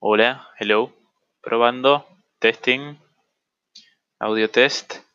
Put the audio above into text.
Hola, hello. Probando, testing, audio test.